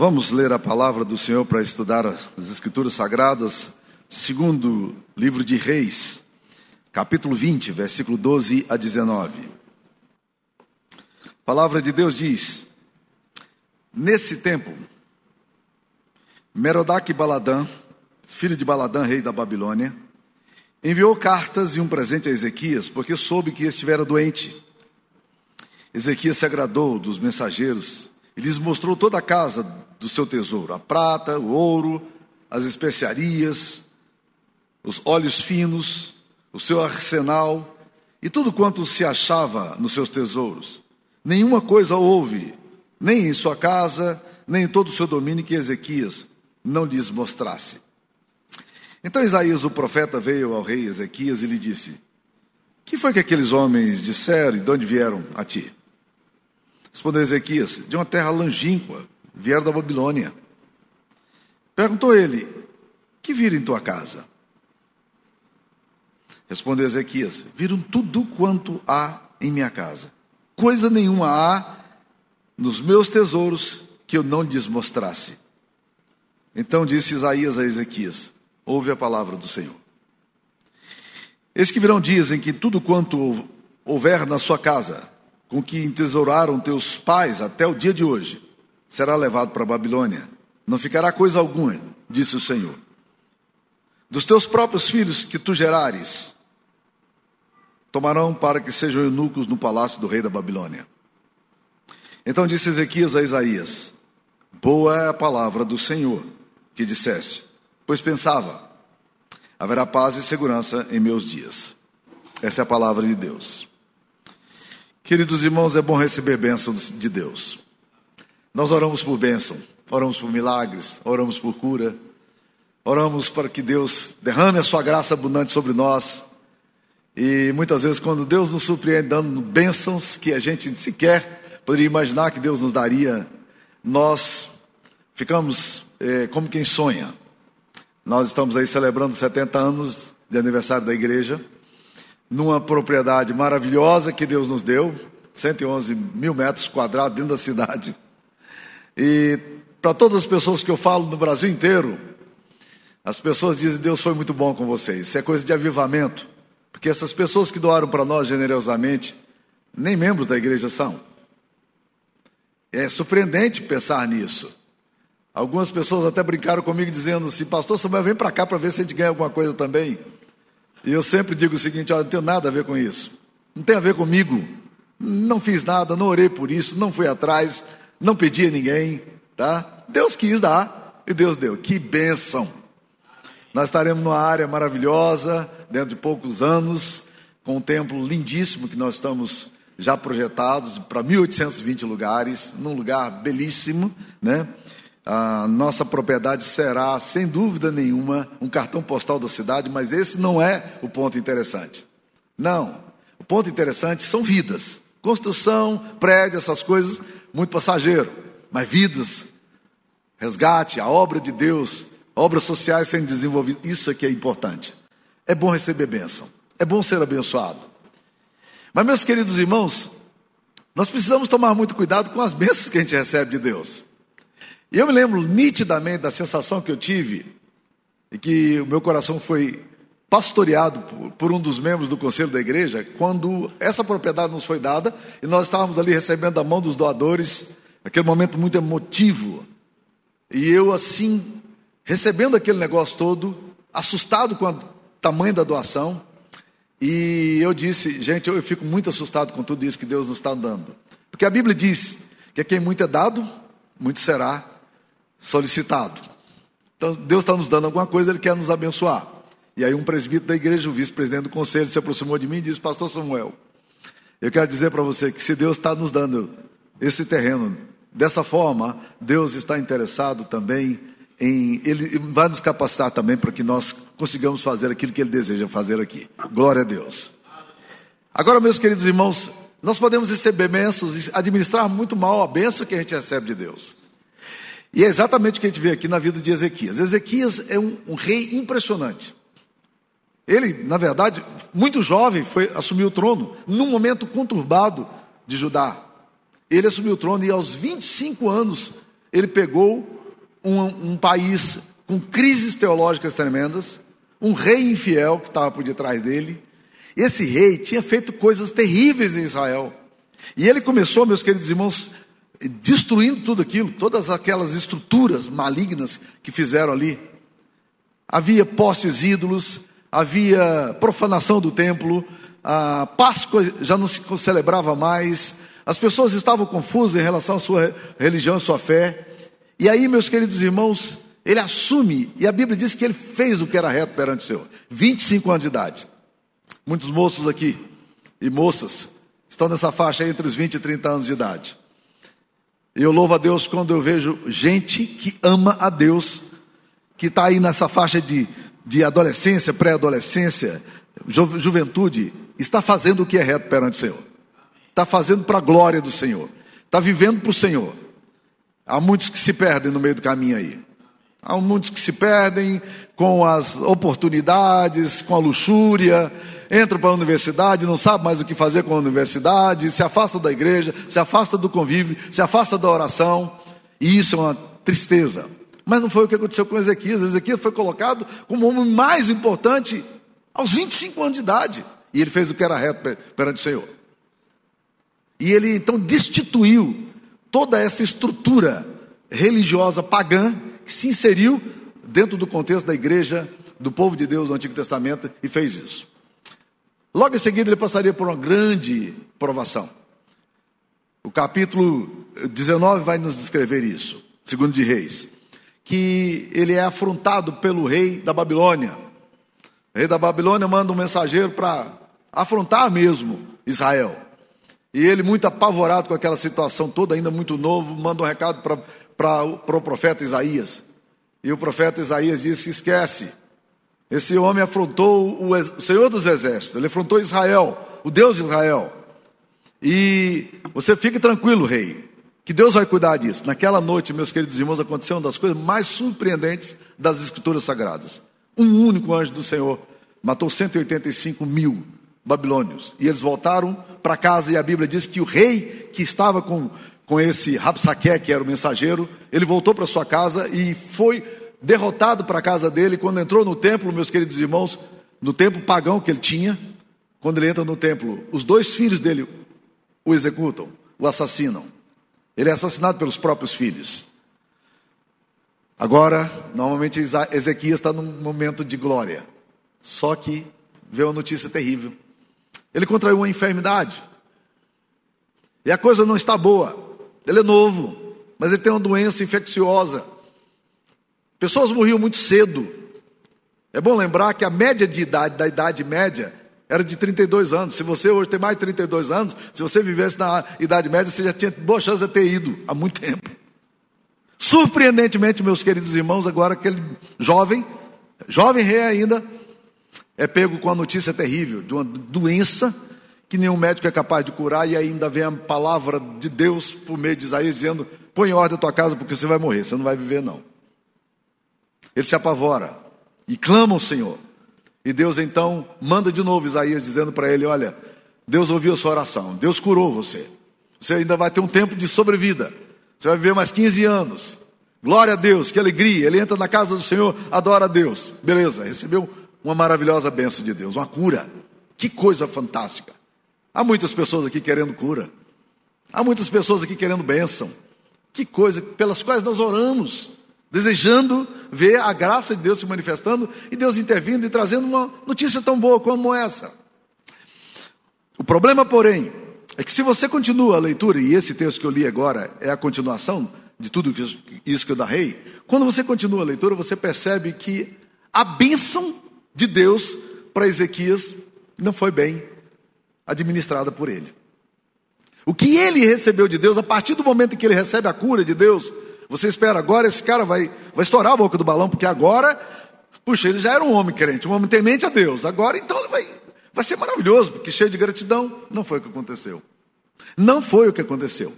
Vamos ler a palavra do Senhor para estudar as Escrituras Sagradas, segundo livro de Reis, capítulo 20, versículo 12 a 19. A palavra de Deus diz: Nesse tempo, Merodach Baladã, filho de Baladã, rei da Babilônia, enviou cartas e um presente a Ezequias, porque soube que estivera doente. Ezequias se agradou dos mensageiros e lhes mostrou toda a casa do seu tesouro: a prata, o ouro, as especiarias, os óleos finos, o seu arsenal e tudo quanto se achava nos seus tesouros. Nenhuma coisa houve, nem em sua casa, nem em todo o seu domínio, que Ezequias não lhes mostrasse. Então Isaías, o profeta, veio ao rei Ezequias e lhe disse: Que foi que aqueles homens disseram e de onde vieram a ti? Respondeu Ezequias: De uma terra longínqua, vieram da Babilônia. Perguntou ele: Que viram em tua casa? Respondeu Ezequias: Viram tudo quanto há em minha casa. Coisa nenhuma há nos meus tesouros que eu não lhes mostrasse. Então disse Isaías a Ezequias: Ouve a palavra do Senhor. Eis que virão dias em que tudo quanto houver na sua casa, com que entesouraram teus pais até o dia de hoje, será levado para a Babilônia. Não ficará coisa alguma, disse o Senhor. Dos teus próprios filhos que tu gerares, tomarão para que sejam eunucos no palácio do rei da Babilônia. Então disse Ezequias a Isaías: Boa é a palavra do Senhor que disseste, pois pensava: haverá paz e segurança em meus dias. Essa é a palavra de Deus. Queridos irmãos, é bom receber bênção de Deus. Nós oramos por bênção, oramos por milagres, oramos por cura, oramos para que Deus derrame a sua graça abundante sobre nós. E muitas vezes, quando Deus nos surpreende dando bênçãos que a gente sequer poderia imaginar que Deus nos daria, nós ficamos é, como quem sonha. Nós estamos aí celebrando 70 anos de aniversário da igreja numa propriedade maravilhosa que Deus nos deu, 111 mil metros quadrados dentro da cidade. E para todas as pessoas que eu falo no Brasil inteiro, as pessoas dizem: Deus foi muito bom com vocês. Isso é coisa de avivamento, porque essas pessoas que doaram para nós generosamente, nem membros da igreja são. É surpreendente pensar nisso. Algumas pessoas até brincaram comigo dizendo assim: Pastor Samuel, vem para cá para ver se a gente ganha alguma coisa também. E eu sempre digo o seguinte: olha, não tem nada a ver com isso. Não tem a ver comigo. Não fiz nada, não orei por isso, não fui atrás, não pedi a ninguém, tá? Deus quis dar e Deus deu. Que bênção! Nós estaremos numa área maravilhosa, dentro de poucos anos, com um templo lindíssimo que nós estamos já projetados para 1820 lugares, num lugar belíssimo, né? A nossa propriedade será, sem dúvida nenhuma, um cartão postal da cidade, mas esse não é o ponto interessante. Não. O ponto interessante são vidas. Construção, prédio, essas coisas, muito passageiro. Mas vidas, resgate, a obra de Deus, obras sociais sendo desenvolvidas, isso é que é importante. É bom receber bênção. É bom ser abençoado. Mas, meus queridos irmãos, nós precisamos tomar muito cuidado com as bênçãos que a gente recebe de Deus. E eu me lembro nitidamente da sensação que eu tive, e que o meu coração foi pastoreado por, um dos membros do conselho da igreja, quando essa propriedade nos foi dada e nós estávamos ali recebendo a mão dos doadores, aquele momento muito emotivo. E eu, assim, recebendo aquele negócio todo, assustado com o tamanho da doação, e eu disse, gente, eu fico muito assustado com tudo isso que Deus nos está dando. Porque a Bíblia diz que a quem muito é dado, muito será solicitado. Então, Deus está nos dando alguma coisa, Ele quer nos abençoar. E aí, um presbítero da igreja, o vice-presidente do conselho, se aproximou de mim e disse: Pastor Samuel, eu quero dizer para você que se Deus está nos dando esse terreno dessa forma, Deus está interessado também em. Ele vai nos capacitar também para que nós consigamos fazer aquilo que Ele deseja fazer aqui. Glória a Deus. Agora, meus queridos irmãos, nós podemos receber bênçãos e administrar muito mal a bênção que a gente recebe de Deus. E é exatamente o que a gente vê aqui na vida de Ezequias. Ezequias é um, um rei impressionante. Ele, na verdade, muito jovem, foi assumir o trono, num momento conturbado de Judá. Ele assumiu o trono e aos 25 anos ele pegou um, um país com crises teológicas tremendas, um rei infiel que estava por detrás dele. Esse rei tinha feito coisas terríveis em Israel. E ele começou, meus queridos irmãos, destruindo tudo aquilo, todas aquelas estruturas malignas que fizeram ali. Havia postes ídolos, havia profanação do templo, a Páscoa já não se celebrava mais, as pessoas estavam confusas em relação à sua religião, à sua fé. E aí, meus queridos irmãos, ele assume, e a Bíblia diz que ele fez o que era reto perante o Senhor. 25 anos de idade. Muitos moços aqui e moças estão nessa faixa entre os 20 e 30 anos de idade. Eu louvo a Deus quando eu vejo gente que ama a Deus, que está aí nessa faixa de, de adolescência, pré-adolescência, ju, juventude, está fazendo o que é reto perante o Senhor. Está fazendo para a glória do Senhor. Está vivendo para o Senhor. Há muitos que se perdem no meio do caminho aí. Há muitos que se perdem com as oportunidades, com a luxúria, entram para a universidade, não sabem mais o que fazer com a universidade, se afastam da igreja, se afastam do convívio, se afastam da oração, e isso é uma tristeza. Mas não foi o que aconteceu com Ezequias. Ezequias foi colocado como o homem mais importante aos 25 anos de idade, e ele fez o que era reto perante o Senhor. E ele então destituiu toda essa estrutura religiosa pagã que se inseriu dentro do contexto da igreja do povo de Deus no Antigo Testamento e fez isso. Logo em seguida, ele passaria por uma grande provação. O capítulo 19 vai nos descrever isso, segundo de Reis, que ele é afrontado pelo rei da Babilônia. O rei da Babilônia manda um mensageiro para afrontar mesmo Israel. E ele, muito apavorado com aquela situação toda, ainda muito novo, manda um recado para o profeta Isaías. E o profeta Isaías disse: Esquece, esse homem afrontou o, Senhor dos Exércitos, ele afrontou Israel, o Deus de Israel. E você fique tranquilo, rei, que Deus vai cuidar disso. Naquela noite, meus queridos irmãos, aconteceu uma das coisas mais surpreendentes das Escrituras Sagradas. Um único anjo do Senhor matou 185 mil babilônios. E eles voltaram para casa e a Bíblia diz que o rei que estava com, com esse Rapsaque, que era o mensageiro, ele voltou para sua casa e foi derrotado para a casa dele, quando entrou no templo, meus queridos irmãos, no templo pagão que ele tinha, quando ele entra no templo, os dois filhos dele o executam, o assassinam. Ele é assassinado pelos próprios filhos. Agora, normalmente Ezequias está num momento de glória. Só que veio uma notícia terrível. Ele contraiu uma enfermidade. E a coisa não está boa. Ele é novo, mas ele tem uma doença infecciosa. Pessoas morriam muito cedo. É bom lembrar que a média de idade, da idade média, era de 32 anos. Se você hoje tem mais de 32 anos, se você vivesse na idade média, você já tinha boa chance de ter ido há muito tempo. Surpreendentemente, meus queridos irmãos, agora aquele jovem, jovem rei ainda, é pego com a notícia terrível de uma doença que nenhum médico é capaz de curar, e ainda vem a palavra de Deus por meio de Isaías dizendo: põe em ordem a tua casa, porque você vai morrer, você não vai viver, não. Ele se apavora e clama ao Senhor. E Deus então manda de novo Isaías dizendo para ele: Olha, Deus ouviu a sua oração, Deus curou você. Você ainda vai ter um tempo de sobrevida. Você vai viver mais 15 anos. Glória a Deus, que alegria. Ele entra na casa do Senhor, adora a Deus. Beleza, recebeu uma maravilhosa bênção de Deus, uma cura. Que coisa fantástica. Há muitas pessoas aqui querendo cura. Há muitas pessoas aqui querendo bênção. Que coisa pelas quais nós oramos desejando ver a graça de Deus se manifestando e Deus intervindo e trazendo uma notícia tão boa como essa. O problema, porém, é que se você continua a leitura, e esse texto que eu li agora é a continuação de tudo isso que eu narrei, quando você continua a leitura, você percebe que a bênção de Deus para Ezequias não foi bem administrada por ele. O que ele recebeu de Deus, a partir do momento em que ele recebe a cura de Deus, você espera, agora esse cara vai, vai estourar a boca do balão, porque agora, puxa, ele já era um homem crente, um homem temente a Deus. Agora então ele vai, vai ser maravilhoso, porque cheio de gratidão. Não foi o que aconteceu. Não foi o que aconteceu.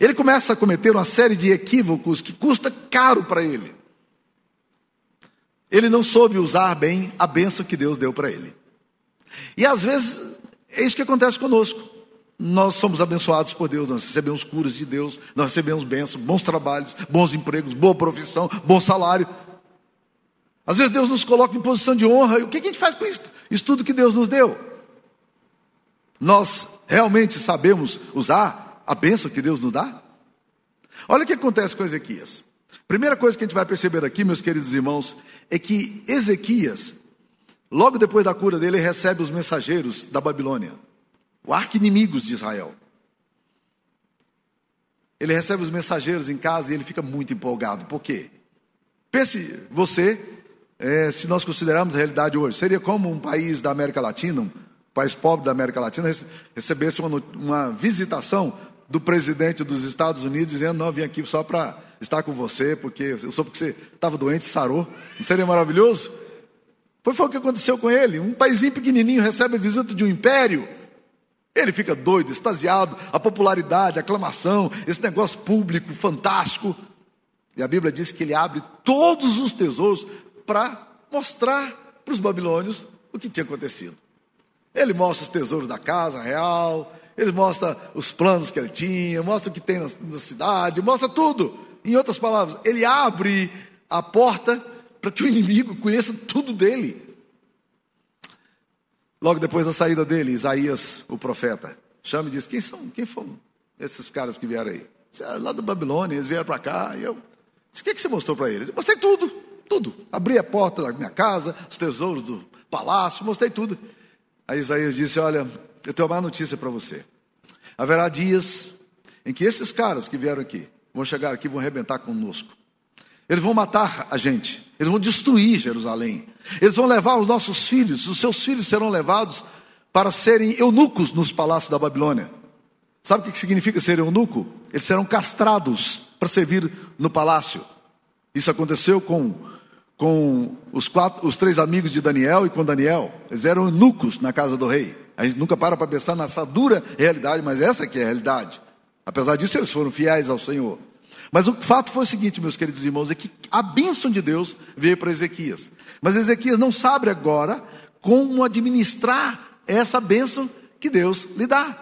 Ele começa a cometer uma série de equívocos que custa caro para ele. Ele não soube usar bem a bênção que Deus deu para ele. E às vezes é isso que acontece conosco. Nós somos abençoados por Deus, nós recebemos curas de Deus, nós recebemos bênçãos, bons trabalhos, bons empregos, boa profissão, bom salário. Às vezes Deus nos coloca em posição de honra, e o que a gente faz com isso? Isso tudo que Deus nos deu. Nós realmente sabemos usar a bênção que Deus nos dá? Olha o que acontece com Ezequias. Primeira coisa que a gente vai perceber aqui, meus queridos irmãos, é que Ezequias, logo depois da cura dele, recebe os mensageiros da Babilônia o arqui-inimigos de Israel. Ele recebe os mensageiros em casa e ele fica muito empolgado. Por quê? Pense você, é, se nós considerarmos a realidade hoje, seria como um país da América Latina, um país pobre da América Latina, recebesse uma, uma visitação do presidente dos Estados Unidos dizendo: Não, vim aqui só para estar com você, porque eu sou porque você estava doente, sarou. Não seria maravilhoso? Foi, foi o que aconteceu com ele. Um país pequenininho recebe a visita de um império. Ele fica doido, extasiado, a popularidade, a aclamação, esse negócio público fantástico. E a Bíblia diz que ele abre todos os tesouros para mostrar para os babilônios o que tinha acontecido. Ele mostra os tesouros da casa real, ele mostra os planos que ele tinha, mostra o que tem na, na cidade, mostra tudo. Em outras palavras, ele abre a porta para que o inimigo conheça tudo dele. Logo depois da saída dele, Isaías, o profeta, chama e diz: Quem são? Quem foram esses caras que vieram aí? É lá da Babilônia, eles vieram para cá. E eu disse: O que, é que você mostrou para eles? Eu mostrei tudo, tudo. Abri a porta da minha casa, os tesouros do palácio, mostrei tudo. Aí Isaías disse: Olha, eu tenho uma notícia para você. Haverá dias em que esses caras que vieram aqui vão chegar aqui e vão arrebentar conosco. Eles vão matar a gente, eles vão destruir Jerusalém, eles vão levar os nossos filhos, os seus filhos serão levados para serem eunucos nos palácios da Babilônia. Sabe o que significa ser eunuco? Eles serão castrados para servir no palácio. Isso aconteceu com, com os, quatro, os três amigos de Daniel e com Daniel. Eles eram eunucos na casa do rei. A gente nunca para para pensar nessa dura realidade, mas essa que é a realidade. Apesar disso, eles foram fiéis ao Senhor. Mas o fato foi o seguinte, meus queridos irmãos, é que a bênção de Deus veio para Ezequias. Mas Ezequias não sabe agora como administrar essa bênção que Deus lhe dá.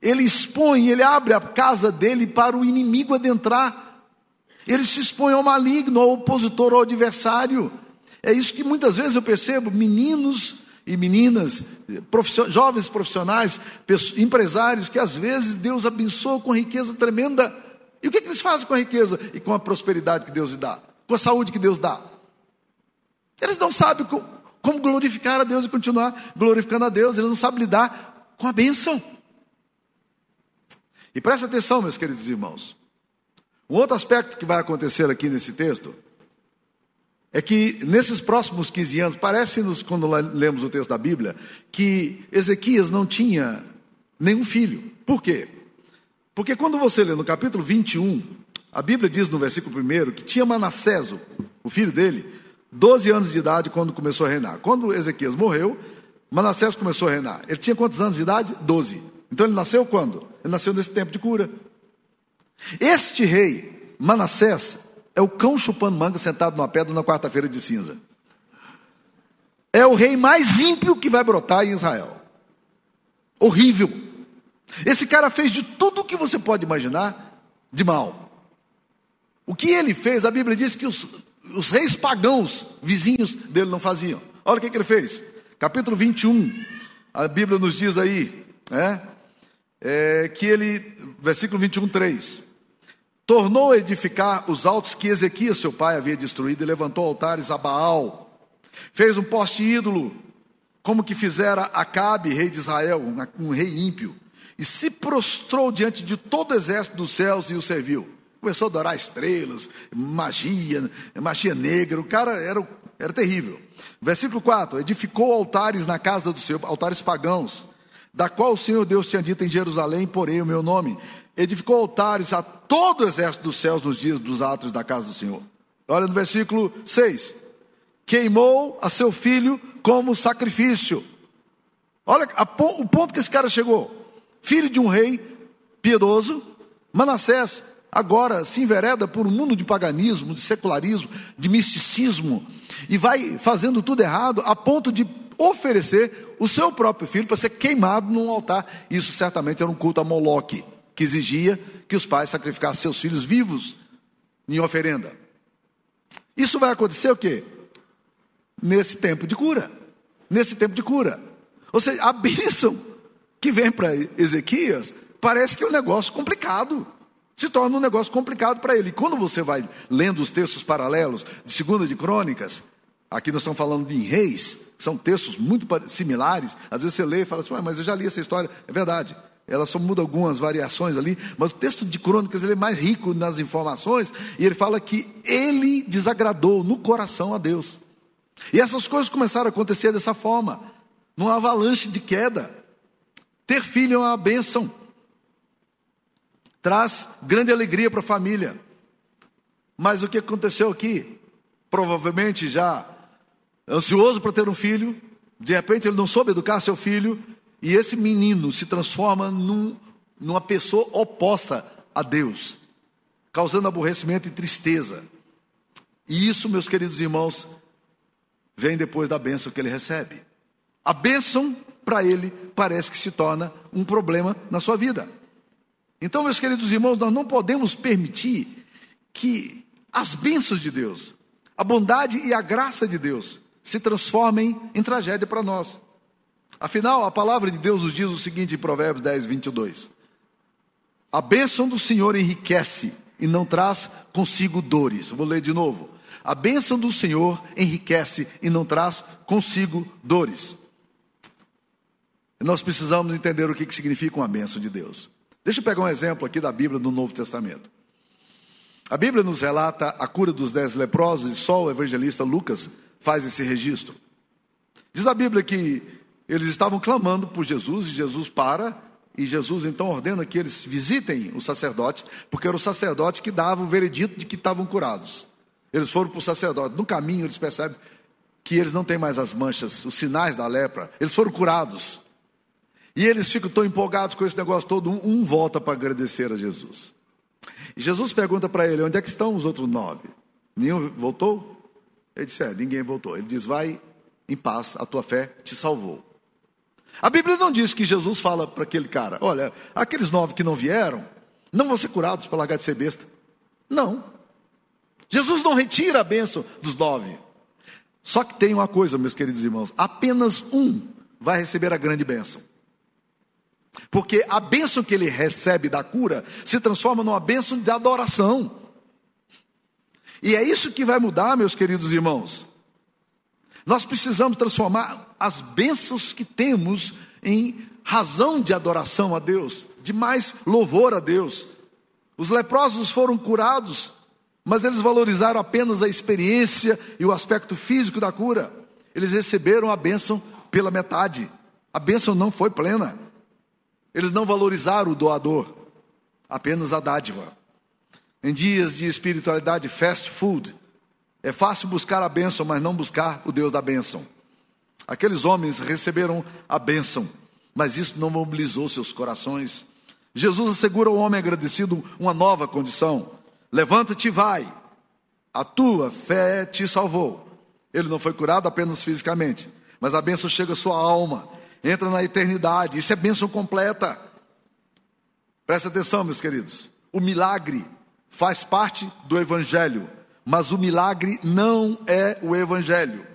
Ele expõe, ele abre a casa dele para o inimigo adentrar. Ele se expõe ao maligno, ao opositor, ao adversário. É isso que muitas vezes eu percebo, meninos e meninas, jovens profissionais, empresários, que às vezes Deus abençoa com riqueza tremenda, e o que, que eles fazem com a riqueza e com a prosperidade que Deus lhe dá? Com a saúde que Deus dá? Eles não sabem como glorificar a Deus e continuar glorificando a Deus, eles não sabem lidar com a bênção. E presta atenção, meus queridos irmãos. Um outro aspecto que vai acontecer aqui nesse texto é que nesses próximos 15 anos, parece-nos, quando lemos o texto da Bíblia, que Ezequias não tinha nenhum filho. Por quê? Porque quando você lê no capítulo 21, a Bíblia diz no versículo 1 que tinha Manassés, o filho dele, 12 anos de idade quando começou a reinar. Quando Ezequias morreu, Manassés começou a reinar. Ele tinha quantos anos de idade? 12. Então ele nasceu quando? Ele nasceu nesse tempo de cura. Este rei, Manassés, é o cão chupando manga sentado numa pedra na quarta-feira de cinza. É o rei mais ímpio que vai brotar em Israel. Horrível. Esse cara fez de tudo o que você pode imaginar de mal. O que ele fez, a Bíblia diz que os, os reis pagãos, vizinhos dele, não faziam. Olha o que, que ele fez. Capítulo 21, a Bíblia nos diz aí, é, é, que ele, versículo 21, 3. Tornou a edificar os altos que Ezequias, seu pai, havia destruído, e levantou altares a Baal. Fez um poste ídolo, como que fizera Acabe, rei de Israel, um rei ímpio e se prostrou diante de todo o exército dos céus e o serviu. Começou a adorar estrelas, magia, magia negra, o cara era, era terrível. Versículo 4: edificou altares na casa do Senhor, altares pagãos, da qual o Senhor Deus tinha dito em Jerusalém: porém o meu nome. Edificou altares a todo o exército dos céus nos dias dos atos da casa do Senhor. Olha no versículo 6: queimou a seu filho como sacrifício. Olha a, o ponto que esse cara chegou filho de um rei piedoso, Manassés agora se envereda por um mundo de paganismo, de secularismo, de misticismo, e vai fazendo tudo errado a ponto de oferecer o seu próprio filho para ser queimado num altar. Isso certamente era um culto a Moloque, que exigia que os pais sacrificassem seus filhos vivos em oferenda. Isso vai acontecer o quê? Nesse tempo de cura. Nesse tempo de cura. Ou seja, a bênção que vem para Ezequias parece que é um negócio complicado se torna um negócio complicado para ele. E quando você vai lendo os textos paralelos de Segunda de Crônicas, aqui nós estamos falando de reis, são textos muito similares. Às vezes você lê e fala assim, mas eu já li essa história. É verdade. Ela só muda algumas variações ali, mas o texto de Crônicas ele é mais rico nas informações e ele fala que ele desagradou no coração a Deus. E essas coisas começaram a acontecer dessa forma, numa avalanche de queda. Ter filho é uma bênção traz grande alegria para a família. Mas o que aconteceu aqui? Provavelmente já ansioso para ter um filho, de repente ele não soube educar seu filho, e esse menino se transforma num, numa pessoa oposta a Deus, causando aborrecimento e tristeza. E isso, meus queridos irmãos, vem depois da bênção que ele recebe. A bênção, para ele, parece que se torna um problema na sua vida. Então, meus queridos irmãos, nós não podemos permitir que as bênçãos de Deus, a bondade e a graça de Deus se transformem em tragédia para nós. Afinal, a palavra de Deus nos diz o seguinte em Provérbios 10, 22. A bênção do Senhor enriquece e não traz consigo dores. Vou ler de novo. A bênção do Senhor enriquece e não traz consigo dores. Nós precisamos entender o que significa uma bênção de Deus. Deixa eu pegar um exemplo aqui da Bíblia do Novo Testamento. A Bíblia nos relata a cura dos dez leprosos e só o evangelista Lucas faz esse registro. Diz a Bíblia que eles estavam clamando por Jesus e Jesus para e Jesus então ordena que eles visitem o sacerdote, porque era o sacerdote que dava o veredito de que estavam curados. Eles foram para o sacerdote. No caminho eles percebem que eles não têm mais as manchas, os sinais da lepra. Eles foram curados. E eles ficam tão empolgados com esse negócio todo, um, um volta para agradecer a Jesus. E Jesus pergunta para ele: onde é que estão os outros nove? Nenhum voltou? Ele disse: é, ninguém voltou. Ele diz: vai em paz, a tua fé te salvou. A Bíblia não diz que Jesus fala para aquele cara: olha, aqueles nove que não vieram, não vão ser curados para largar de ser besta. Não. Jesus não retira a bênção dos nove. Só que tem uma coisa, meus queridos irmãos: apenas um vai receber a grande bênção. Porque a bênção que ele recebe da cura se transforma numa bênção de adoração. E é isso que vai mudar, meus queridos irmãos. Nós precisamos transformar as bênçãos que temos em razão de adoração a Deus, de mais louvor a Deus. Os leprosos foram curados, mas eles valorizaram apenas a experiência e o aspecto físico da cura. Eles receberam a bênção pela metade. A bênção não foi plena. Eles não valorizaram o doador, apenas a dádiva. Em dias de espiritualidade fast food, é fácil buscar a bênção, mas não buscar o Deus da bênção. Aqueles homens receberam a bênção, mas isso não mobilizou seus corações. Jesus assegura ao homem agradecido uma nova condição: levanta-te e vai, a tua fé te salvou. Ele não foi curado apenas fisicamente, mas a bênção chega à sua alma entra na eternidade. Isso é bênção completa. Presta atenção, meus queridos. O milagre faz parte do Evangelho, mas o milagre não é o Evangelho.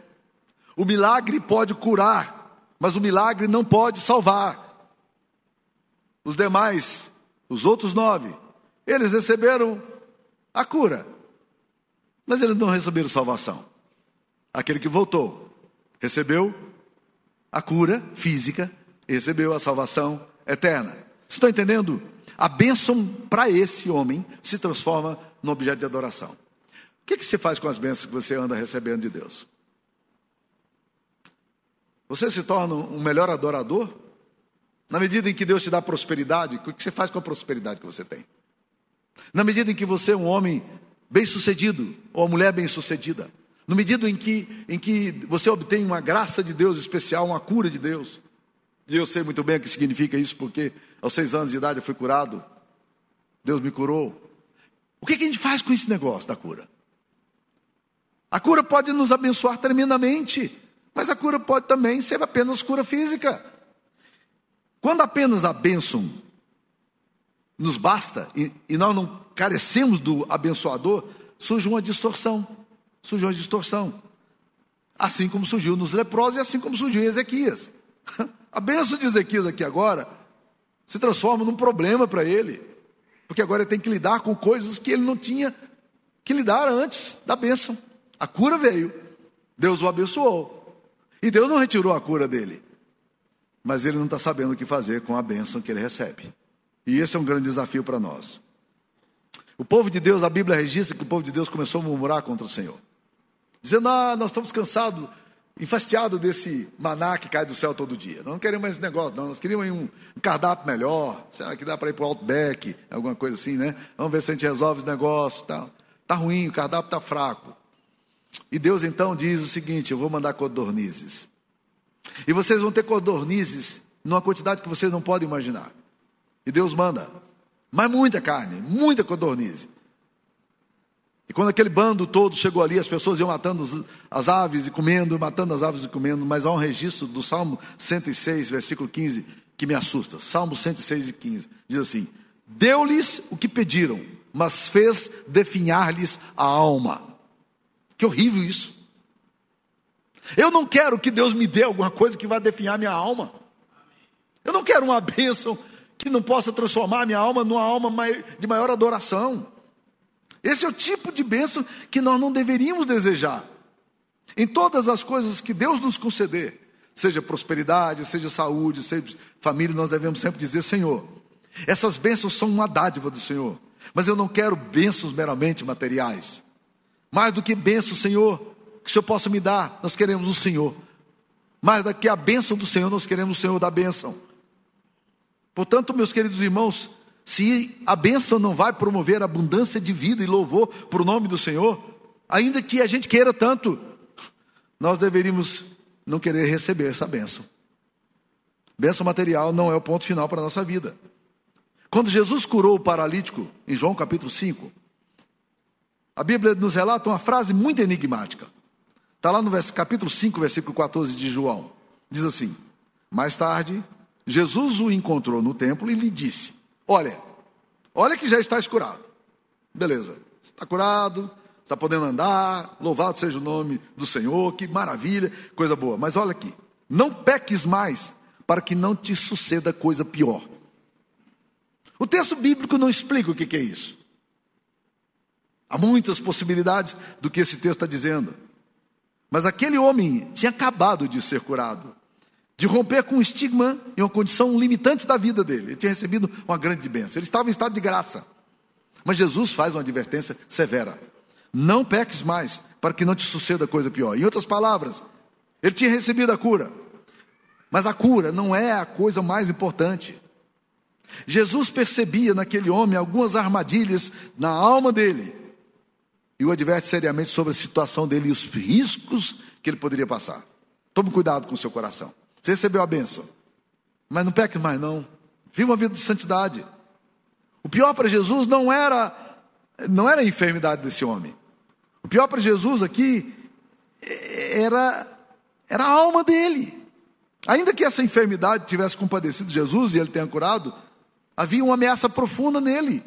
O milagre pode curar, mas o milagre não pode salvar. Os demais, os outros nove, eles receberam a cura, mas eles não receberam salvação. Aquele que voltou recebeu a cura física, recebeu a salvação eterna. Vocês estão entendendo? A bênção para esse homem se transforma no objeto de adoração. O que, que você faz com as bênçãos que você anda recebendo de Deus? Você se torna um melhor adorador? Na medida em que Deus te dá prosperidade, o que você faz com a prosperidade que você tem? Na medida em que você é um homem bem-sucedido ou uma mulher bem-sucedida, no medida em que, em que você obtém uma graça de Deus especial, uma cura de Deus. E eu sei muito bem o que significa isso, porque aos seis anos de idade eu fui curado. Deus me curou. O que, que a gente faz com esse negócio da cura? A cura pode nos abençoar tremendamente, mas a cura pode também ser apenas cura física. Quando apenas a bênção nos basta e, e nós não carecemos do abençoador, surge uma distorção. Surgiu uma distorção. Assim como surgiu nos leprosos e assim como surgiu em Ezequias. A bênção de Ezequias aqui agora se transforma num problema para ele, porque agora ele tem que lidar com coisas que ele não tinha que lidar antes da bênção. A cura veio, Deus o abençoou, e Deus não retirou a cura dele, mas ele não está sabendo o que fazer com a bênção que ele recebe. E esse é um grande desafio para nós. O povo de Deus, a Bíblia registra que o povo de Deus começou a murmurar contra o Senhor, dizendo: Ah, nós estamos cansados enfastiado desse maná que cai do céu todo dia. Nós não queremos mais esse negócio, não. Nós queríamos um, cardápio melhor. Será que dá para ir para o Outback? Alguma coisa assim, né? Vamos ver se a gente resolve esse negócio. Tá, tá ruim, o cardápio está fraco. E Deus então diz o seguinte: eu vou mandar codornizes. E vocês vão ter codornizes numa quantidade que vocês não podem imaginar. E Deus manda. Mas muita carne, muita codornize. E quando aquele bando todo chegou ali, as pessoas iam matando as aves e comendo, matando as aves e comendo, mas há um registro do Salmo 106, versículo 15, que me assusta. Salmo 106 e 15. Diz assim: Deu-lhes o que pediram, mas fez definhar-lhes a alma. Que horrível isso. Eu não quero que Deus me dê alguma coisa que vá definhar minha alma. Eu não quero uma bênção que não possa transformar minha alma numa alma de maior adoração. Esse é o tipo de bênção que nós não deveríamos desejar. Em todas as coisas que Deus nos conceder, seja prosperidade, seja saúde, seja família, nós devemos sempre dizer: Senhor, essas bênçãos são uma dádiva do Senhor, mas eu não quero bênçãos meramente materiais. Mais do que bênçãos, Senhor, que o Senhor possa me dar, nós queremos o Senhor. Mais do que a bênção do Senhor, nós queremos o Senhor da bênção. Portanto, meus queridos irmãos, se a bênção não vai promover abundância de vida e louvor para o nome do Senhor, ainda que a gente queira tanto, nós deveríamos não querer receber essa bênção. Bênção material não é o ponto final para a nossa vida. Quando Jesus curou o paralítico, em João capítulo 5, a Bíblia nos relata uma frase muito enigmática. Está lá no capítulo 5, versículo 14 de João. Diz assim: Mais tarde, Jesus o encontrou no templo e lhe disse: Olha, olha que já está escurado. Beleza, está curado, está podendo andar, louvado seja o nome do Senhor, que maravilha, coisa boa. Mas olha aqui, não peques mais para que não te suceda coisa pior. O texto bíblico não explica o que é isso. Há muitas possibilidades do que esse texto está dizendo. Mas aquele homem tinha acabado de ser curado de romper com o estigma e uma condição limitante da vida dele. Ele tinha recebido uma grande bênção. Ele estava em estado de graça. Mas Jesus faz uma advertência severa. Não peques mais, para que não te suceda coisa pior. Em outras palavras, ele tinha recebido a cura. Mas a cura não é a coisa mais importante. Jesus percebia naquele homem algumas armadilhas na alma dele. E o adverte seriamente sobre a situação dele e os riscos que ele poderia passar. Tome cuidado com o seu coração. Você recebeu a bênção. Mas não peque mais, não. Viva uma vida de santidade. O pior para Jesus não era, não era a enfermidade desse homem. O pior para Jesus aqui era, era a alma dele. Ainda que essa enfermidade tivesse compadecido Jesus e ele tenha curado, havia uma ameaça profunda nele,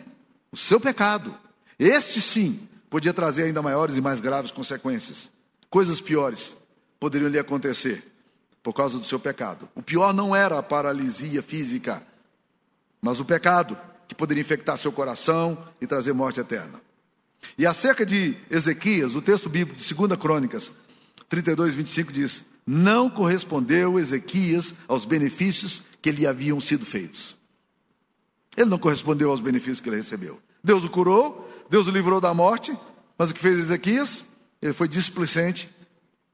o seu pecado. Este sim podia trazer ainda maiores e mais graves consequências. Coisas piores poderiam lhe acontecer por causa do seu pecado. O pior não era a paralisia física, mas o pecado que poderia infectar seu coração e trazer morte eterna. E acerca de Ezequias, o texto bíblico de 2 Crônicas 32, 25 diz: Não correspondeu Ezequias aos benefícios que lhe haviam sido feitos. Ele não correspondeu aos benefícios que ele recebeu. Deus o curou, Deus o livrou da morte, mas o que fez Ezequias? Ele foi displicente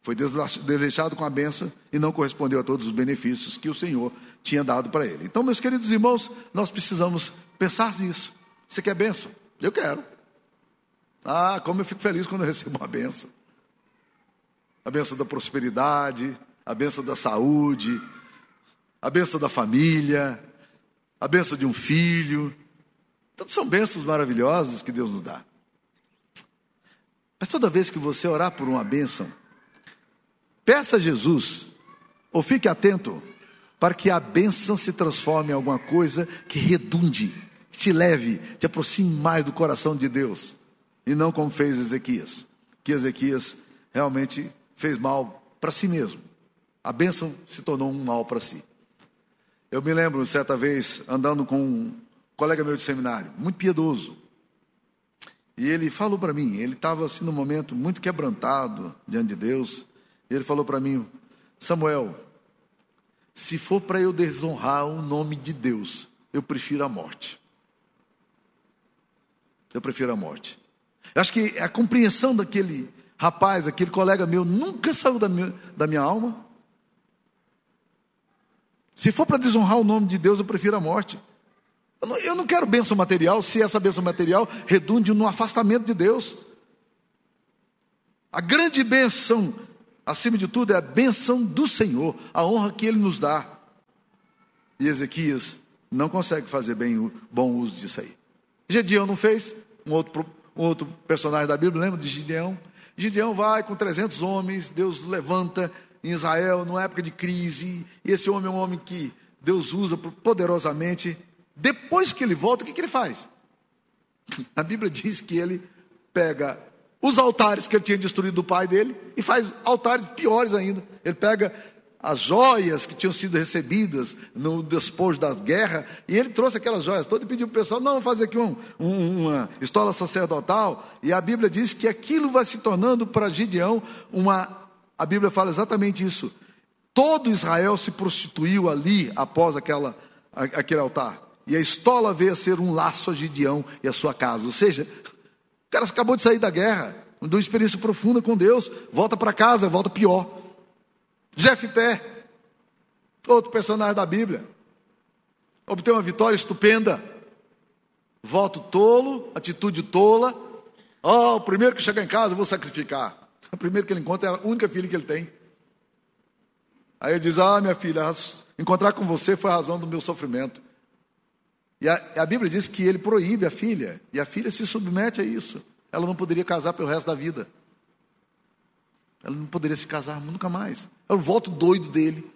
foi desleixado com a benção e não correspondeu a todos os benefícios que o Senhor tinha dado para ele. Então, meus queridos irmãos, nós precisamos pensar nisso. Você quer benção? Eu quero. Ah, como eu fico feliz quando eu recebo uma benção. A benção da prosperidade, a benção da saúde, a benção da família, a benção de um filho. Todas são bênçãos maravilhosas que Deus nos dá. Mas toda vez que você orar por uma bênção, peça a Jesus, ou fique atento, para que a bênção se transforme em alguma coisa que redunde, que te leve, te aproxime mais do coração de Deus, e não como fez Ezequias, que Ezequias realmente fez mal para si mesmo. A bênção se tornou um mal para si. Eu me lembro, certa vez, andando com um colega meu de seminário, muito piedoso, e ele falou para mim, ele estava assim num momento muito quebrantado diante de Deus. E ele falou para mim, Samuel, se for para eu desonrar o nome de Deus, eu prefiro a morte. Eu prefiro a morte. Eu acho que a compreensão daquele rapaz, aquele colega meu, nunca saiu da minha, da minha alma. Se for para desonrar o nome de Deus, eu prefiro a morte. Eu não, eu não quero bênção material se essa bênção material redunde no afastamento de Deus. A grande bênção, acima de tudo, é a bênção do Senhor, a honra que Ele nos dá. E Ezequias não consegue fazer bem bom uso disso aí. Gedeão não fez, um outro, um outro personagem da Bíblia, lembra de Gideão? Gideão vai com 300 homens, Deus levanta em Israel numa época de crise, e esse homem é um homem que Deus usa poderosamente depois que ele volta, o que, que ele faz? A Bíblia diz que ele pega os altares que ele tinha destruído do pai dele e faz altares piores ainda. Ele pega as joias que tinham sido recebidas no despojo da guerra, e ele trouxe aquelas joias todas e pediu para o pessoal: não, vamos fazer aqui um, um, uma estola sacerdotal. E a Bíblia diz que aquilo vai se tornando para Gideão uma. A Bíblia fala exatamente isso. Todo Israel se prostituiu ali após aquela, aquele altar. E a estola veio a ser um laço a Gideão e a sua casa. Ou seja, o cara acabou de sair da guerra, de uma experiência profunda com Deus, volta para casa, volta pior. Jefté, outro personagem da Bíblia, obteve uma vitória estupenda. Voto tolo, atitude tola. Oh, o primeiro que chegar em casa eu vou sacrificar. O primeiro que ele encontra é a única filha que ele tem. Aí ele diz: Ah, minha filha, encontrar com você foi a razão do meu sofrimento. E a, a, Bíblia diz que ele proíbe a filha, e a filha se submete a isso. Ela não poderia casar pelo resto da vida. Ela não poderia se casar nunca mais. É o voto doido dele.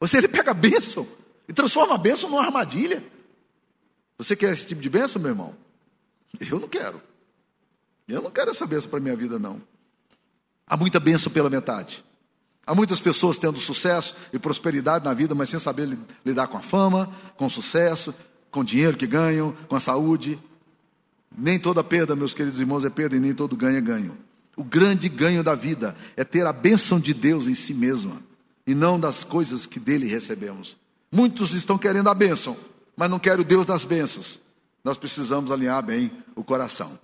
Você ele pega a bênção e transforma a bênção numa armadilha. Você quer esse tipo de bênção, meu irmão? Eu não quero. Eu não quero essa bênção para minha vida, não. Há muita bênção pela metade. Há muitas pessoas tendo sucesso e prosperidade na vida, mas sem saber lidar com a fama, com o sucesso, com o dinheiro que ganham, com a saúde. Nem toda perda, meus queridos irmãos, é perda e nem todo ganho é ganho. O grande ganho da vida é ter a bênção de Deus em si mesma e não das coisas que dele recebemos. Muitos estão querendo a bênção, mas não querem o Deus das bênçãos. Nós precisamos alinhar bem o coração.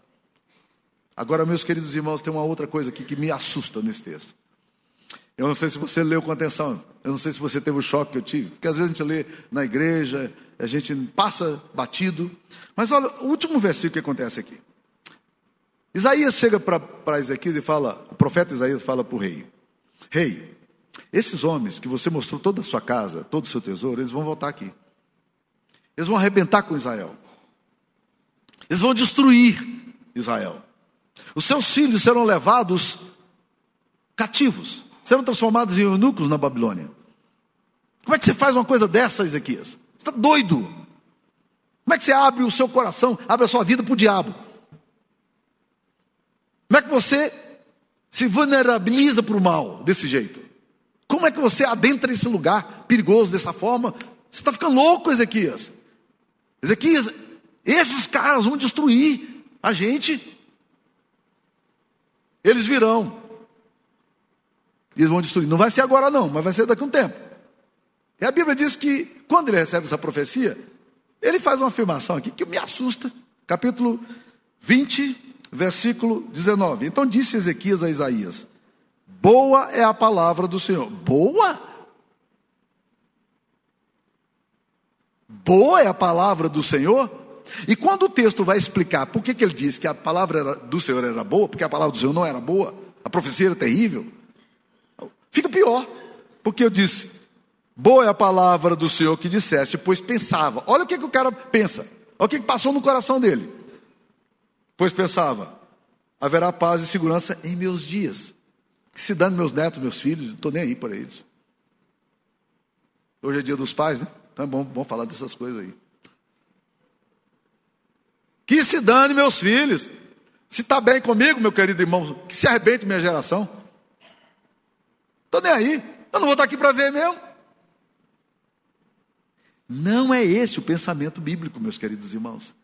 Agora, meus queridos irmãos, tem uma outra coisa aqui que me assusta nesse texto. Eu não sei se você leu com atenção, eu não sei se você teve o choque que eu tive, porque às vezes a gente lê na igreja, a gente passa batido. Mas olha, o último versículo que acontece aqui. Isaías chega para Ezequias e fala, o profeta Isaías fala para o rei: Rei, esses homens que você mostrou toda a sua casa, todo o seu tesouro, eles vão voltar aqui. Eles vão arrebentar com Israel. Eles vão destruir Israel. Os seus filhos serão levados cativos serão transformados em eunucos na Babilônia. Como é que você faz uma coisa dessa, Ezequias? Está doido. Como é que você abre o seu coração, abre a sua vida para o diabo? Como é que você se vulnerabiliza para o mal desse jeito? Como é que você adentra esse lugar perigoso dessa forma? Você está ficando louco, Ezequias. Ezequias, esses caras vão destruir a gente. Eles virão. Eles vão destruir. Não vai ser agora, não, mas vai ser daqui a um tempo. E a Bíblia diz que, quando ele recebe essa profecia, ele faz uma afirmação aqui que me assusta. Capítulo 20, versículo 19. Então disse Ezequias a Isaías: Boa é a palavra do Senhor. Boa? Boa é a palavra do Senhor? E quando o texto vai explicar por que, que ele diz que a palavra do Senhor era boa, porque a palavra do Senhor não era boa, a profecia era terrível, Fica pior, porque eu disse: boa é a palavra do Senhor que disseste, pois pensava. Olha o que, que o cara pensa, olha o que, que passou no coração dele. Pois pensava: haverá paz e segurança em meus dias. Que se dane meus netos, meus filhos, não estou nem aí para eles. Hoje é dia dos pais, né? Então é bom, bom falar dessas coisas aí. Que se dane meus filhos. Se está bem comigo, meu querido irmão, que se arrebente minha geração. Estou nem aí. Eu não vou estar aqui para ver mesmo. Não é esse o pensamento bíblico, meus queridos irmãos.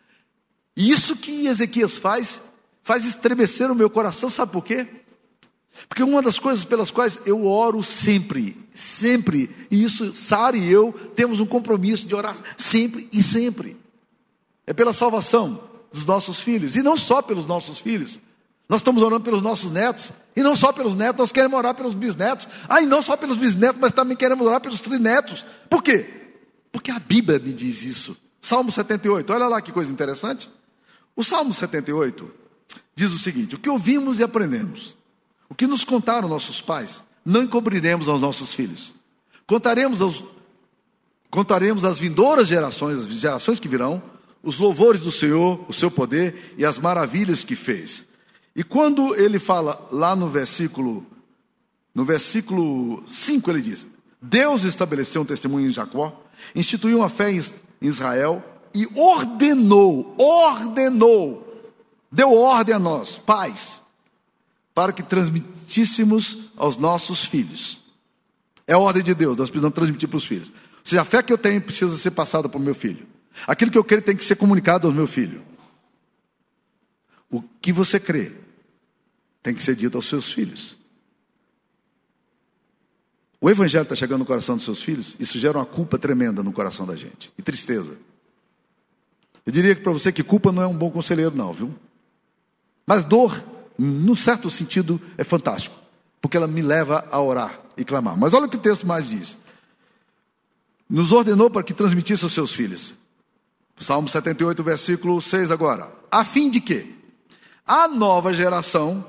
Isso que Ezequias faz, faz estremecer o meu coração, sabe por quê? Porque uma das coisas pelas quais eu oro sempre, sempre, e isso Sara e eu temos um compromisso de orar sempre e sempre, é pela salvação dos nossos filhos, e não só pelos nossos filhos, nós estamos orando pelos nossos netos, e não só pelos netos, nós queremos orar pelos bisnetos, ah, e não só pelos bisnetos, mas também queremos orar pelos trinetos, por quê? Porque a Bíblia me diz isso. Salmo 78, olha lá que coisa interessante. O Salmo 78 diz o seguinte: O que ouvimos e aprendemos, o que nos contaram nossos pais, não encobriremos aos nossos filhos. Contaremos aos contaremos às vindouras gerações, as gerações que virão, os louvores do Senhor, o seu poder e as maravilhas que fez. E quando ele fala lá no versículo no versículo 5 ele diz: Deus estabeleceu um testemunho em Jacó, instituiu uma fé em Israel e ordenou, ordenou, deu ordem a nós, pais, para que transmitíssemos aos nossos filhos. É a ordem de Deus, nós precisamos transmitir para os filhos. Ou seja, a fé que eu tenho precisa ser passada para o meu filho. Aquilo que eu creio tem que ser comunicado ao meu filho. O que você crê tem que ser dito aos seus filhos. O evangelho está chegando no coração dos seus filhos, isso gera uma culpa tremenda no coração da gente e tristeza. Eu diria que para você que culpa não é um bom conselheiro, não, viu? Mas dor, num certo sentido, é fantástico, porque ela me leva a orar e clamar. Mas olha o que o texto mais diz: nos ordenou para que transmitisse aos seus filhos. Salmo 78, versículo 6 agora. A fim de que a nova geração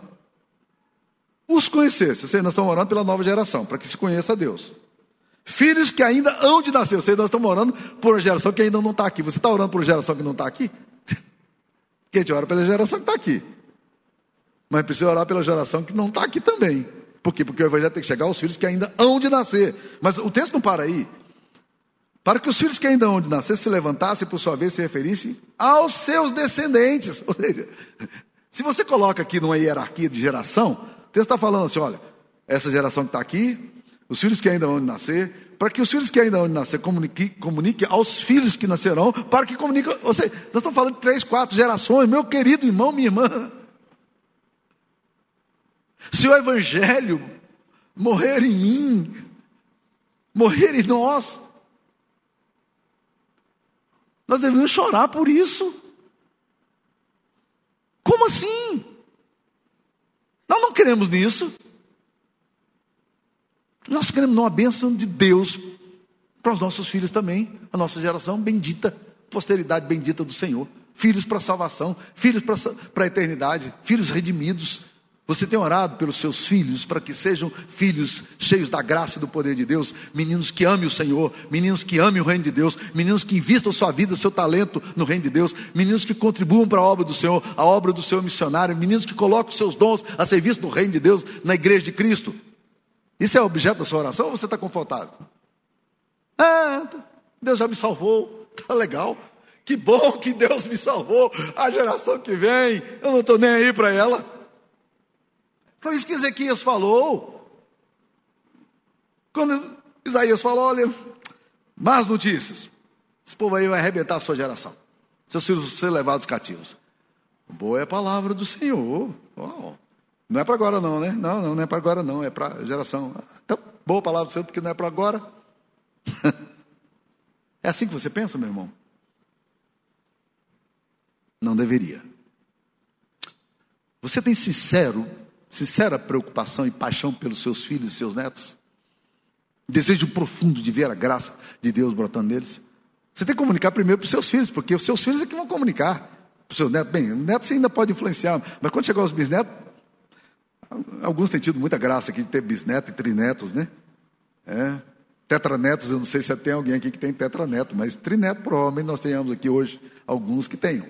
os conhecesse. Ou seja, nós estamos orando pela nova geração, para que se conheça a Deus. Filhos que ainda hão de nascer. Ou seja, nós estamos orando por uma geração que ainda não está aqui. Você está orando por uma geração que não está aqui? Que a gente ora pela geração que está aqui. Mas precisa orar pela geração que não está aqui também. Por quê? Porque o evangelho tem que chegar aos filhos que ainda hão de nascer. Mas o texto não para aí. Para que os filhos que ainda hão de nascer se levantassem, por sua vez, se referissem aos seus descendentes. Ou seja, se você coloca aqui numa hierarquia de geração, o texto está falando assim: olha, essa geração que está aqui, os filhos que ainda vão nascer, para que os filhos que ainda vão nascer comuniquem comunique aos filhos que nascerão, para que comuniquem. Ou seja, nós estamos falando de três, quatro gerações, meu querido irmão, minha irmã. Se o Evangelho morrer em mim, morrer em nós, nós devemos chorar por isso. Como assim? Nós não queremos nisso. Nós queremos uma bênção de Deus para os nossos filhos também, a nossa geração bendita, posteridade bendita do Senhor. Filhos para salvação, filhos para a eternidade, filhos redimidos, você tem orado pelos seus filhos para que sejam filhos cheios da graça e do poder de Deus, meninos que amem o Senhor, meninos que amem o reino de Deus, meninos que investam sua vida, seu talento no reino de Deus, meninos que contribuam para a obra do Senhor, a obra do Senhor missionário, meninos que colocam seus dons a serviço do reino de Deus na igreja de Cristo. Isso é objeto da sua oração ou você está confortável? Ah, Deus já me salvou, tá legal. Que bom que Deus me salvou. A geração que vem, eu não estou nem aí para ela. Foi isso que Ezequias falou. Quando Isaías falou: olha, más notícias. Esse povo aí vai arrebentar a sua geração. Seus filhos vão ser levados cativos. Boa é a palavra do Senhor. Oh, não é para agora, não, né? Não, não, não é para agora, não. É para a geração. Então, boa palavra do Senhor, porque não é para agora. é assim que você pensa, meu irmão? Não deveria. Você tem sincero sincera preocupação e paixão pelos seus filhos e seus netos? Desejo profundo de ver a graça de Deus brotando neles? Você tem que comunicar primeiro para os seus filhos, porque os seus filhos é que vão comunicar para os seus netos. Bem, o neto você ainda pode influenciar, mas quando chegar aos bisnetos, alguns têm tido muita graça aqui de ter bisneto e trinetos, né? É. Tetranetos, eu não sei se tem alguém aqui que tem tetraneto, mas trineto provavelmente nós tenhamos aqui hoje alguns que tenham.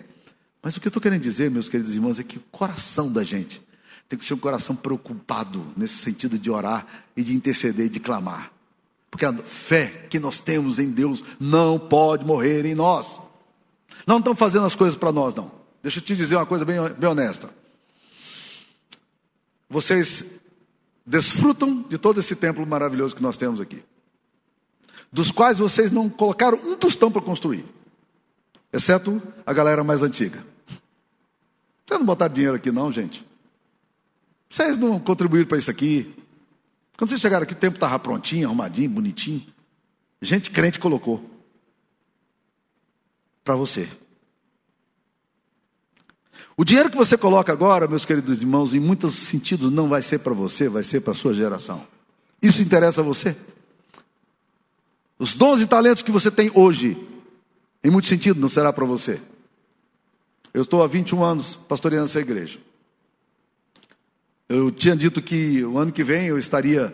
Mas o que eu estou querendo dizer, meus queridos irmãos, é que o coração da gente tem que ser um coração preocupado nesse sentido de orar e de interceder e de clamar. Porque a fé que nós temos em Deus não pode morrer em nós. Não estamos fazendo as coisas para nós, não. Deixa eu te dizer uma coisa bem, bem honesta. Vocês desfrutam de todo esse templo maravilhoso que nós temos aqui, dos quais vocês não colocaram um tostão para construir, exceto a galera mais antiga. Vocês não botaram dinheiro aqui, não, gente. Vocês não contribuíram para isso aqui. Quando vocês chegaram aqui, o tempo estava prontinho, arrumadinho, bonitinho. Gente crente colocou para você. O dinheiro que você coloca agora, meus queridos irmãos, em muitos sentidos não vai ser para você, vai ser para a sua geração. Isso interessa a você? Os dons e talentos que você tem hoje, em muito sentido, não será para você. Eu estou há 21 anos pastoreando essa igreja. Eu tinha dito que o ano que vem eu estaria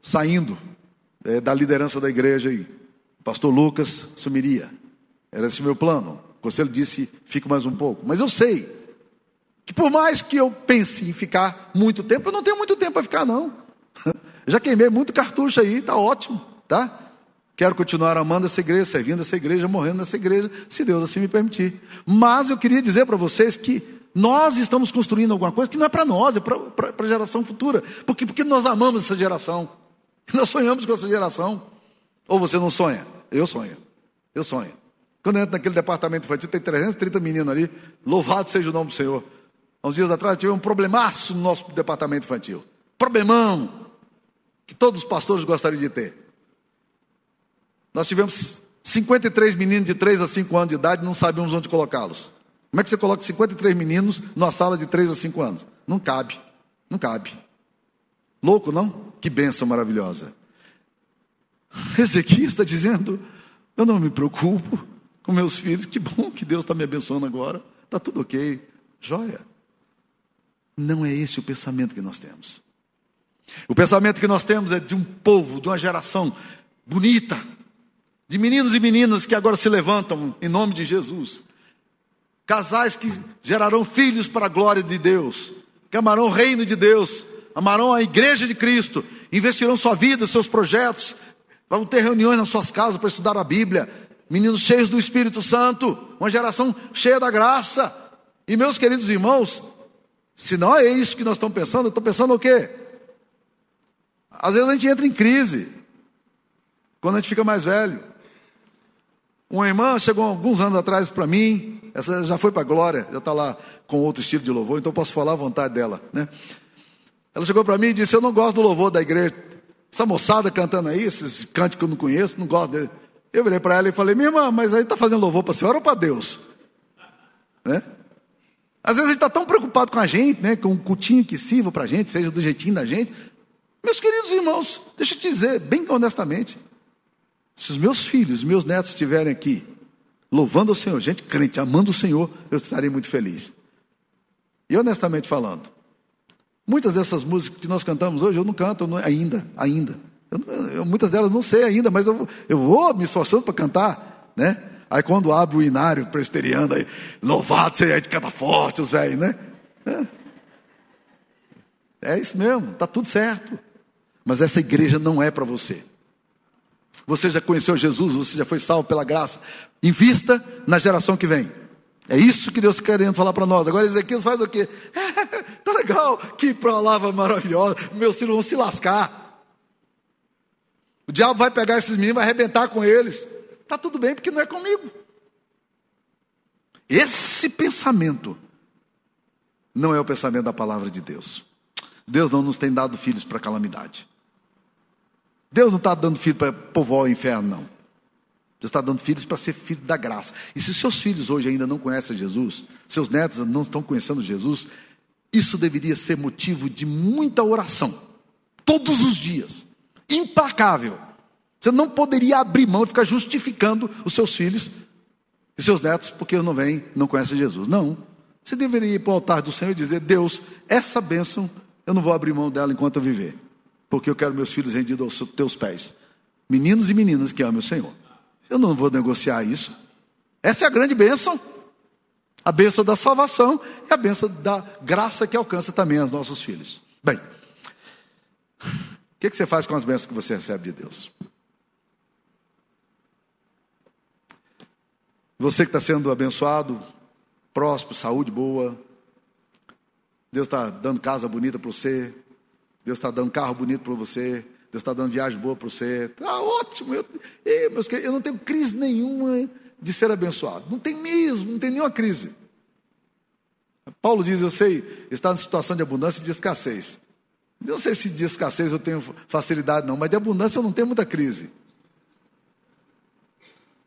saindo é, da liderança da igreja e o pastor Lucas sumiria. Era esse o meu plano. O conselho disse: fique mais um pouco. Mas eu sei que por mais que eu pense em ficar muito tempo, eu não tenho muito tempo para ficar, não. Já queimei muito cartucho aí, tá ótimo, tá? Quero continuar amando essa igreja, servindo essa igreja, morrendo nessa igreja, se Deus assim me permitir. Mas eu queria dizer para vocês que nós estamos construindo alguma coisa que não é para nós, é para a geração futura. Porque, porque nós amamos essa geração. Nós sonhamos com essa geração. Ou você não sonha? Eu sonho. Eu sonho. Quando eu entro naquele departamento infantil, tem 330 meninos ali. Louvado seja o nome do Senhor. Há uns dias atrás tive um problemaço no nosso departamento infantil. Problemão. Que todos os pastores gostariam de ter. Nós tivemos 53 meninos de 3 a 5 anos de idade, não sabíamos onde colocá-los. Como é que você coloca 53 meninos numa sala de 3 a 5 anos? Não cabe. Não cabe. Louco, não? Que benção maravilhosa. Ezequiel está dizendo: Eu não me preocupo com meus filhos, que bom que Deus está me abençoando agora. Está tudo ok. Joia. Não é esse o pensamento que nós temos. O pensamento que nós temos é de um povo, de uma geração bonita, de meninos e meninas que agora se levantam em nome de Jesus. Casais que gerarão filhos para a glória de Deus, que amarão o reino de Deus, amarão a igreja de Cristo, investirão sua vida, seus projetos, vão ter reuniões nas suas casas para estudar a Bíblia. Meninos cheios do Espírito Santo, uma geração cheia da graça. E meus queridos irmãos, se não é isso que nós estamos pensando, estou pensando o quê? Às vezes a gente entra em crise, quando a gente fica mais velho. Uma irmã chegou alguns anos atrás para mim, essa já foi para a Glória, já está lá com outro estilo de louvor, então posso falar à vontade dela. Né? Ela chegou para mim e disse: Eu não gosto do louvor da igreja. Essa moçada cantando aí, esses cantos que eu não conheço, não gosto dele. Eu virei para ela e falei: Minha irmã, mas aí está fazendo louvor para a senhora ou para Deus? Né? Às vezes a gente está tão preocupado com a gente, né, com o cultinho que sirva para a gente, seja do jeitinho da gente. Meus queridos irmãos, deixa eu te dizer, bem honestamente, se os meus filhos, meus netos estiverem aqui, louvando o Senhor, gente crente, amando o Senhor, eu estarei muito feliz. E honestamente falando, muitas dessas músicas que nós cantamos hoje, eu não canto não, ainda, ainda. Eu, eu, muitas delas não sei ainda, mas eu, eu vou me esforçando para cantar, né? Aí quando abre o inário presteriano, aí, louvado seja de cada forte, os velhos, né? É. é isso mesmo, está tudo certo. Mas essa igreja não é para você. Você já conheceu Jesus, você já foi salvo pela graça. Invista na geração que vem. É isso que Deus está querendo falar para nós. Agora Ezequiel faz o quê? Tá legal, que palavra maravilhosa. Meus filhos vão se lascar. O diabo vai pegar esses meninos, vai arrebentar com eles. Está tudo bem, porque não é comigo. Esse pensamento não é o pensamento da palavra de Deus. Deus não nos tem dado filhos para calamidade. Deus não está dando filho para povoar o inferno, não. Deus está dando filhos para ser filho da graça. E se seus filhos hoje ainda não conhecem Jesus, seus netos não estão conhecendo Jesus, isso deveria ser motivo de muita oração, todos os dias, implacável você não poderia abrir mão e ficar justificando os seus filhos e seus netos porque não vêm, não conhecem Jesus. Não. Você deveria ir para o altar do Senhor e dizer: Deus, essa bênção eu não vou abrir mão dela enquanto eu viver, porque eu quero meus filhos rendidos aos teus pés. Meninos e meninas que amam o Senhor. Eu não vou negociar isso. Essa é a grande bênção. A bênção da salvação e a bênção da graça que alcança também os nossos filhos. Bem, o que, que você faz com as bênçãos que você recebe de Deus? Você que está sendo abençoado, próspero, saúde boa, Deus está dando casa bonita para você, Deus está dando carro bonito para você, Deus está dando viagem boa para você. Está ótimo. Eu, eu, meus queridos, eu não tenho crise nenhuma de ser abençoado. Não tem mesmo, não tem nenhuma crise. Paulo diz: Eu sei, está em situação de abundância e de escassez. Eu não sei se de escassez eu tenho facilidade, não, mas de abundância eu não tenho muita crise.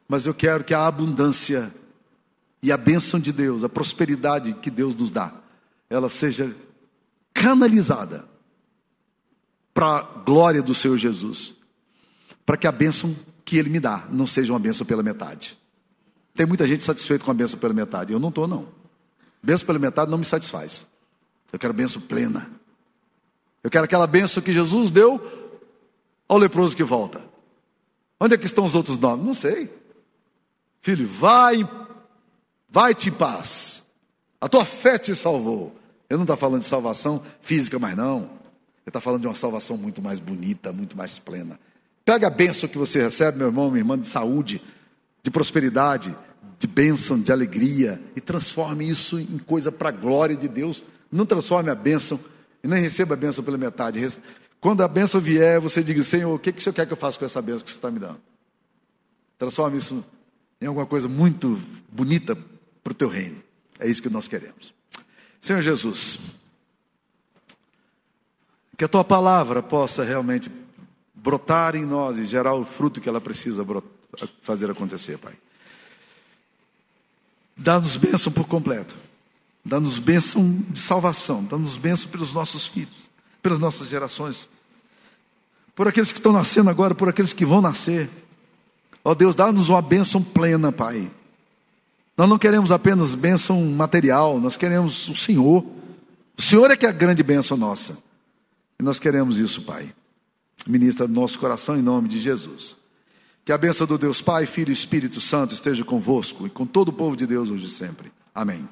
Mas eu quero que a abundância e a bênção de Deus, a prosperidade que Deus nos dá, ela seja canalizada para a glória do Senhor Jesus, para que a bênção que Ele me dá não seja uma bênção pela metade. Tem muita gente satisfeita com a bênção pela metade, eu não estou, não. Bênção pela metade não me satisfaz. Eu quero bênção plena. Eu quero aquela bênção que Jesus deu ao leproso que volta. Onde é que estão os outros nove? Não sei. Filho, vai, vai-te em paz. A tua fé te salvou. Eu não estou falando de salvação física, mas não. Ele está falando de uma salvação muito mais bonita, muito mais plena. Pega a bênção que você recebe, meu irmão, minha irmã, de saúde, de prosperidade, de bênção, de alegria, e transforme isso em coisa para a glória de Deus. Não transforme a bênção e nem receba a bênção pela metade. Quando a bênção vier, você diga, Senhor, o que, que o Senhor quer que eu faça com essa bênção que você está me dando? Transforme isso em alguma coisa muito bonita para o teu reino. É isso que nós queremos. Senhor Jesus. Que a tua palavra possa realmente brotar em nós e gerar o fruto que ela precisa fazer acontecer, Pai. Dá-nos bênção por completo. Dá-nos bênção de salvação. Dá-nos bênção pelos nossos filhos, pelas nossas gerações. Por aqueles que estão nascendo agora, por aqueles que vão nascer. Ó oh, Deus, dá-nos uma bênção plena, Pai. Nós não queremos apenas bênção material, nós queremos o Senhor. O Senhor é que é a grande bênção nossa. E nós queremos isso, Pai. Ministra no nosso coração em nome de Jesus. Que a bênção do Deus Pai, Filho e Espírito Santo esteja convosco e com todo o povo de Deus hoje e sempre. Amém.